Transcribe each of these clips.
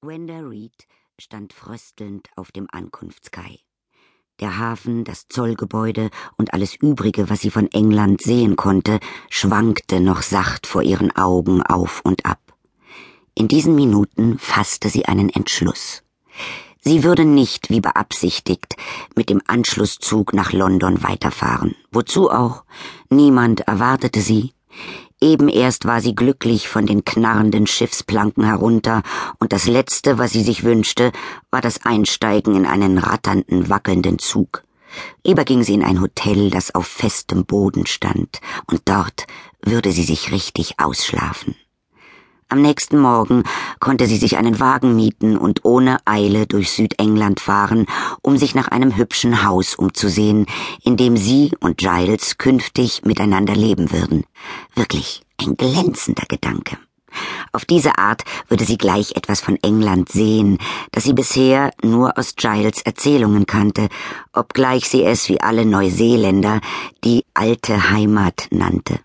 Gwenda Reed stand fröstelnd auf dem Ankunftskai. Der Hafen, das Zollgebäude und alles Übrige, was sie von England sehen konnte, schwankte noch sacht vor ihren Augen auf und ab. In diesen Minuten fasste sie einen Entschluss. Sie würde nicht, wie beabsichtigt, mit dem Anschlusszug nach London weiterfahren. Wozu auch? Niemand erwartete sie. Eben erst war sie glücklich von den knarrenden Schiffsplanken herunter, und das Letzte, was sie sich wünschte, war das Einsteigen in einen ratternden, wackelnden Zug. Lieber ging sie in ein Hotel, das auf festem Boden stand, und dort würde sie sich richtig ausschlafen. Am nächsten Morgen konnte sie sich einen Wagen mieten und ohne Eile durch Südengland fahren, um sich nach einem hübschen Haus umzusehen, in dem sie und Giles künftig miteinander leben würden. Wirklich ein glänzender Gedanke. Auf diese Art würde sie gleich etwas von England sehen, das sie bisher nur aus Giles Erzählungen kannte, obgleich sie es wie alle Neuseeländer die alte Heimat nannte.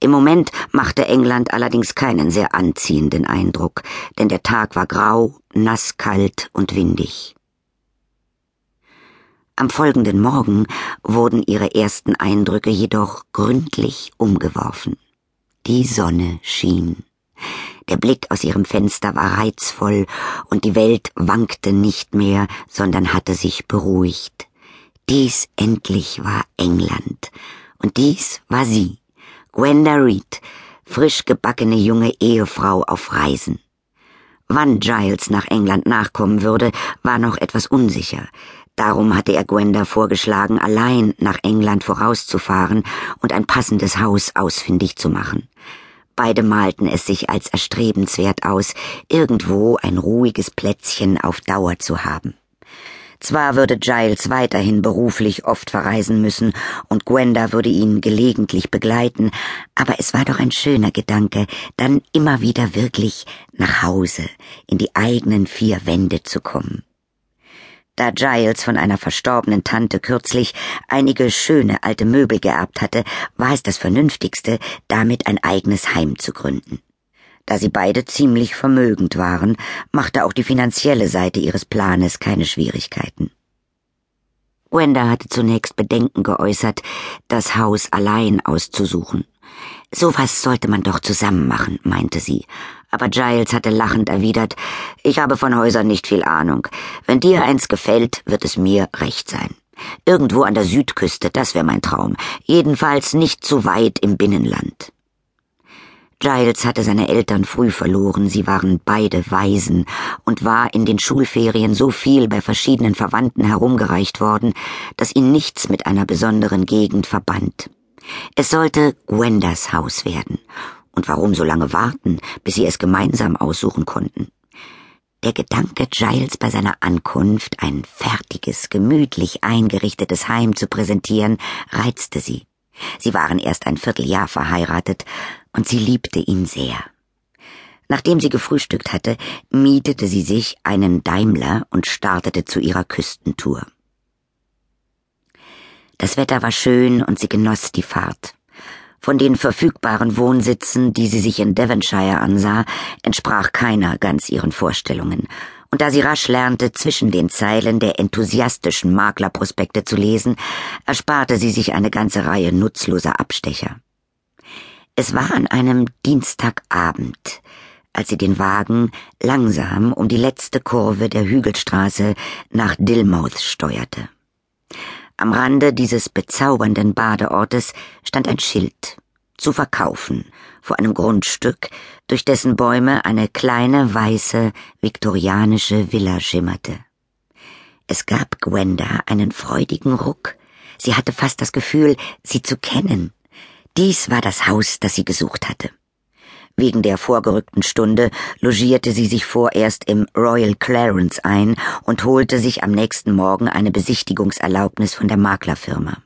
Im Moment machte England allerdings keinen sehr anziehenden Eindruck, denn der Tag war grau, nasskalt und windig. Am folgenden Morgen wurden ihre ersten Eindrücke jedoch gründlich umgeworfen. Die Sonne schien. Der Blick aus ihrem Fenster war reizvoll, und die Welt wankte nicht mehr, sondern hatte sich beruhigt. Dies endlich war England, und dies war sie. Gwenda Reed, frisch gebackene junge Ehefrau auf Reisen. Wann Giles nach England nachkommen würde, war noch etwas unsicher. Darum hatte er Gwenda vorgeschlagen, allein nach England vorauszufahren und ein passendes Haus ausfindig zu machen. Beide malten es sich als erstrebenswert aus, irgendwo ein ruhiges Plätzchen auf Dauer zu haben. Zwar würde Giles weiterhin beruflich oft verreisen müssen und Gwenda würde ihn gelegentlich begleiten, aber es war doch ein schöner Gedanke, dann immer wieder wirklich nach Hause, in die eigenen vier Wände zu kommen. Da Giles von einer verstorbenen Tante kürzlich einige schöne alte Möbel geerbt hatte, war es das Vernünftigste, damit ein eigenes Heim zu gründen. Da sie beide ziemlich vermögend waren, machte auch die finanzielle Seite ihres Planes keine Schwierigkeiten. Gwenda hatte zunächst Bedenken geäußert, das Haus allein auszusuchen. Sowas sollte man doch zusammen machen, meinte sie. Aber Giles hatte lachend erwidert, ich habe von Häusern nicht viel Ahnung. Wenn dir eins gefällt, wird es mir recht sein. Irgendwo an der Südküste, das wäre mein Traum. Jedenfalls nicht zu weit im Binnenland. Giles hatte seine Eltern früh verloren, sie waren beide Waisen und war in den Schulferien so viel bei verschiedenen Verwandten herumgereicht worden, dass ihn nichts mit einer besonderen Gegend verband. Es sollte Gwendas Haus werden. Und warum so lange warten, bis sie es gemeinsam aussuchen konnten? Der Gedanke, Giles bei seiner Ankunft ein fertiges, gemütlich eingerichtetes Heim zu präsentieren, reizte sie. Sie waren erst ein Vierteljahr verheiratet, und sie liebte ihn sehr. Nachdem sie gefrühstückt hatte, mietete sie sich einen Daimler und startete zu ihrer Küstentour. Das Wetter war schön und sie genoss die Fahrt. Von den verfügbaren Wohnsitzen, die sie sich in Devonshire ansah, entsprach keiner ganz ihren Vorstellungen, und da sie rasch lernte, zwischen den Zeilen der enthusiastischen Maklerprospekte zu lesen, ersparte sie sich eine ganze Reihe nutzloser Abstecher. Es war an einem Dienstagabend, als sie den Wagen langsam um die letzte Kurve der Hügelstraße nach Dilmouth steuerte. Am Rande dieses bezaubernden Badeortes stand ein Schild zu verkaufen vor einem Grundstück, durch dessen Bäume eine kleine weiße viktorianische Villa schimmerte. Es gab Gwenda einen freudigen Ruck. Sie hatte fast das Gefühl, sie zu kennen. Dies war das Haus, das sie gesucht hatte. Wegen der vorgerückten Stunde logierte sie sich vorerst im Royal Clarence ein und holte sich am nächsten Morgen eine Besichtigungserlaubnis von der Maklerfirma.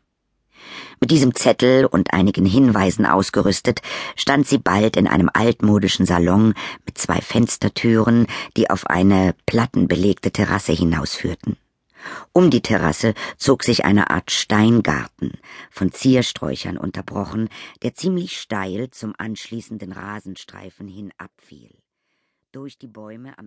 Mit diesem Zettel und einigen Hinweisen ausgerüstet, stand sie bald in einem altmodischen Salon mit zwei Fenstertüren, die auf eine plattenbelegte Terrasse hinausführten. Um die Terrasse zog sich eine Art Steingarten, von Ziersträuchern unterbrochen, der ziemlich steil zum anschließenden Rasenstreifen hin abfiel. Durch die Bäume am